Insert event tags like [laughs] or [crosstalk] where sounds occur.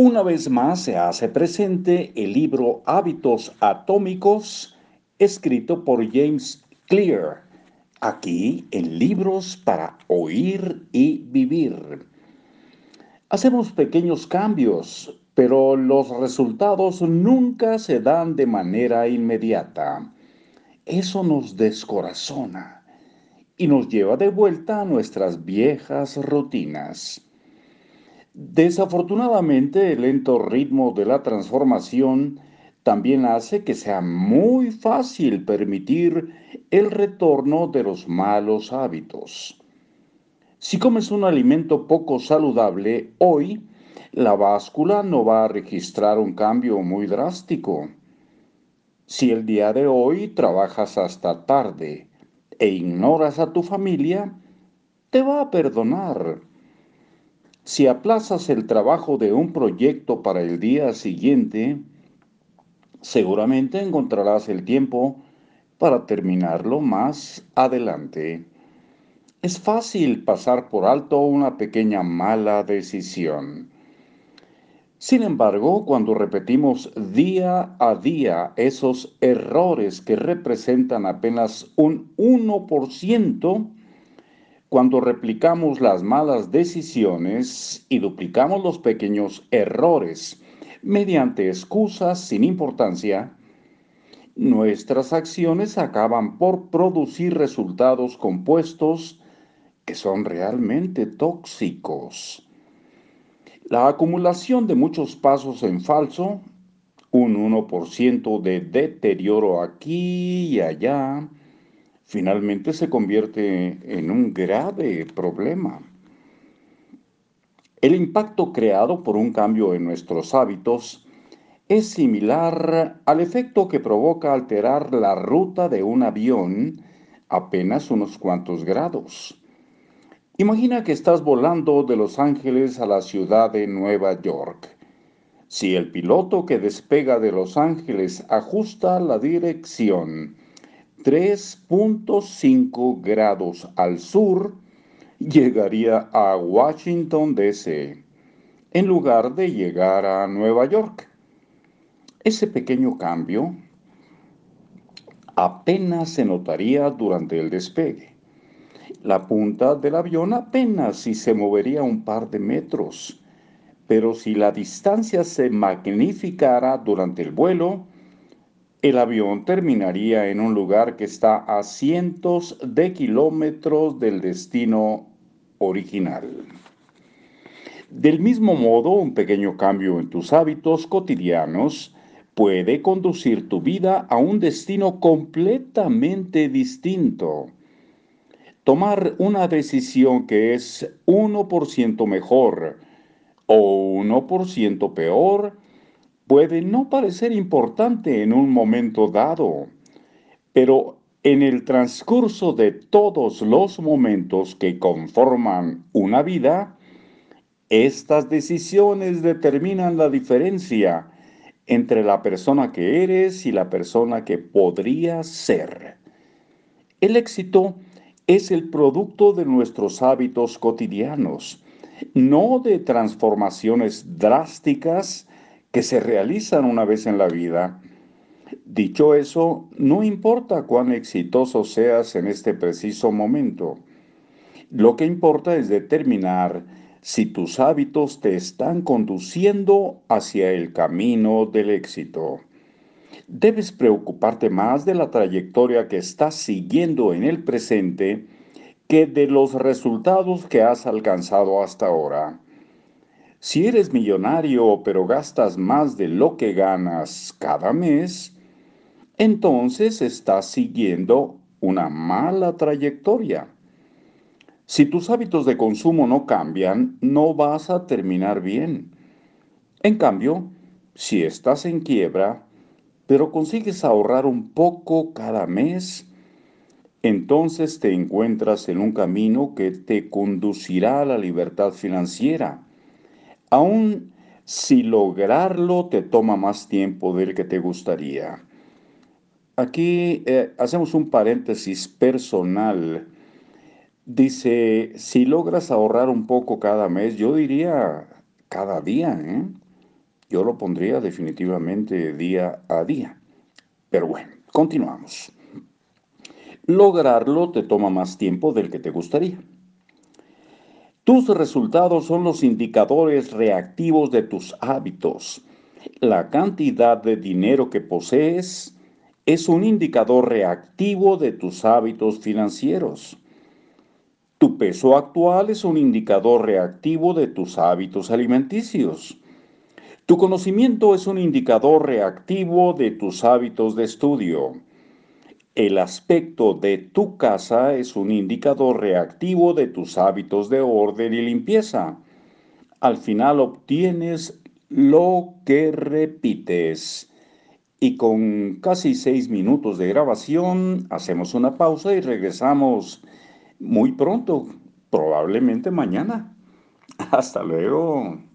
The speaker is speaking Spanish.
Una vez más se hace presente el libro Hábitos Atómicos, escrito por James Clear, aquí en Libros para Oír y Vivir. Hacemos pequeños cambios, pero los resultados nunca se dan de manera inmediata. Eso nos descorazona y nos lleva de vuelta a nuestras viejas rutinas. Desafortunadamente, el lento ritmo de la transformación también hace que sea muy fácil permitir el retorno de los malos hábitos. Si comes un alimento poco saludable hoy, la báscula no va a registrar un cambio muy drástico. Si el día de hoy trabajas hasta tarde e ignoras a tu familia, te va a perdonar si aplazas el trabajo de un proyecto para el día siguiente, seguramente encontrarás el tiempo para terminarlo más adelante. Es fácil pasar por alto una pequeña mala decisión. Sin embargo, cuando repetimos día a día esos errores que representan apenas un 1%, cuando replicamos las malas decisiones y duplicamos los pequeños errores mediante excusas sin importancia, nuestras acciones acaban por producir resultados compuestos que son realmente tóxicos. La acumulación de muchos pasos en falso, un 1% de deterioro aquí y allá, finalmente se convierte en un grave problema. El impacto creado por un cambio en nuestros hábitos es similar al efecto que provoca alterar la ruta de un avión apenas unos cuantos grados. Imagina que estás volando de Los Ángeles a la ciudad de Nueva York. Si el piloto que despega de Los Ángeles ajusta la dirección 3.5 grados al sur, llegaría a Washington, D.C., en lugar de llegar a Nueva York. Ese pequeño cambio apenas se notaría durante el despegue. La punta del avión apenas si se movería un par de metros, pero si la distancia se magnificara durante el vuelo, el avión terminaría en un lugar que está a cientos de kilómetros del destino original. Del mismo modo, un pequeño cambio en tus hábitos cotidianos puede conducir tu vida a un destino completamente distinto. Tomar una decisión que es 1% mejor o 1% peor puede no parecer importante en un momento dado, pero en el transcurso de todos los momentos que conforman una vida, estas decisiones determinan la diferencia entre la persona que eres y la persona que podrías ser. El éxito es el producto de nuestros hábitos cotidianos, no de transformaciones drásticas que se realizan una vez en la vida. Dicho eso, no importa cuán exitoso seas en este preciso momento. Lo que importa es determinar si tus hábitos te están conduciendo hacia el camino del éxito. Debes preocuparte más de la trayectoria que estás siguiendo en el presente que de los resultados que has alcanzado hasta ahora. Si eres millonario pero gastas más de lo que ganas cada mes, entonces estás siguiendo una mala trayectoria. Si tus hábitos de consumo no cambian, no vas a terminar bien. En cambio, si estás en quiebra, pero consigues ahorrar un poco cada mes, entonces te encuentras en un camino que te conducirá a la libertad financiera Aún si lograrlo te toma más tiempo del que te gustaría. Aquí eh, hacemos un paréntesis personal. Dice, si logras ahorrar un poco cada mes, yo diría cada día. ¿eh? Yo lo pondría definitivamente día a día. Pero bueno, continuamos. Lograrlo te toma más tiempo del que te gustaría. Tus resultados son los indicadores reactivos de tus hábitos. La cantidad de dinero que posees es un indicador reactivo de tus hábitos financieros. Tu peso actual es un indicador reactivo de tus hábitos alimenticios. Tu conocimiento es un indicador reactivo de tus hábitos de estudio. El aspecto de tu casa es un indicador reactivo de tus hábitos de orden y limpieza. Al final obtienes lo que repites. Y con casi seis minutos de grabación, hacemos una pausa y regresamos muy pronto, probablemente mañana. [laughs] Hasta luego.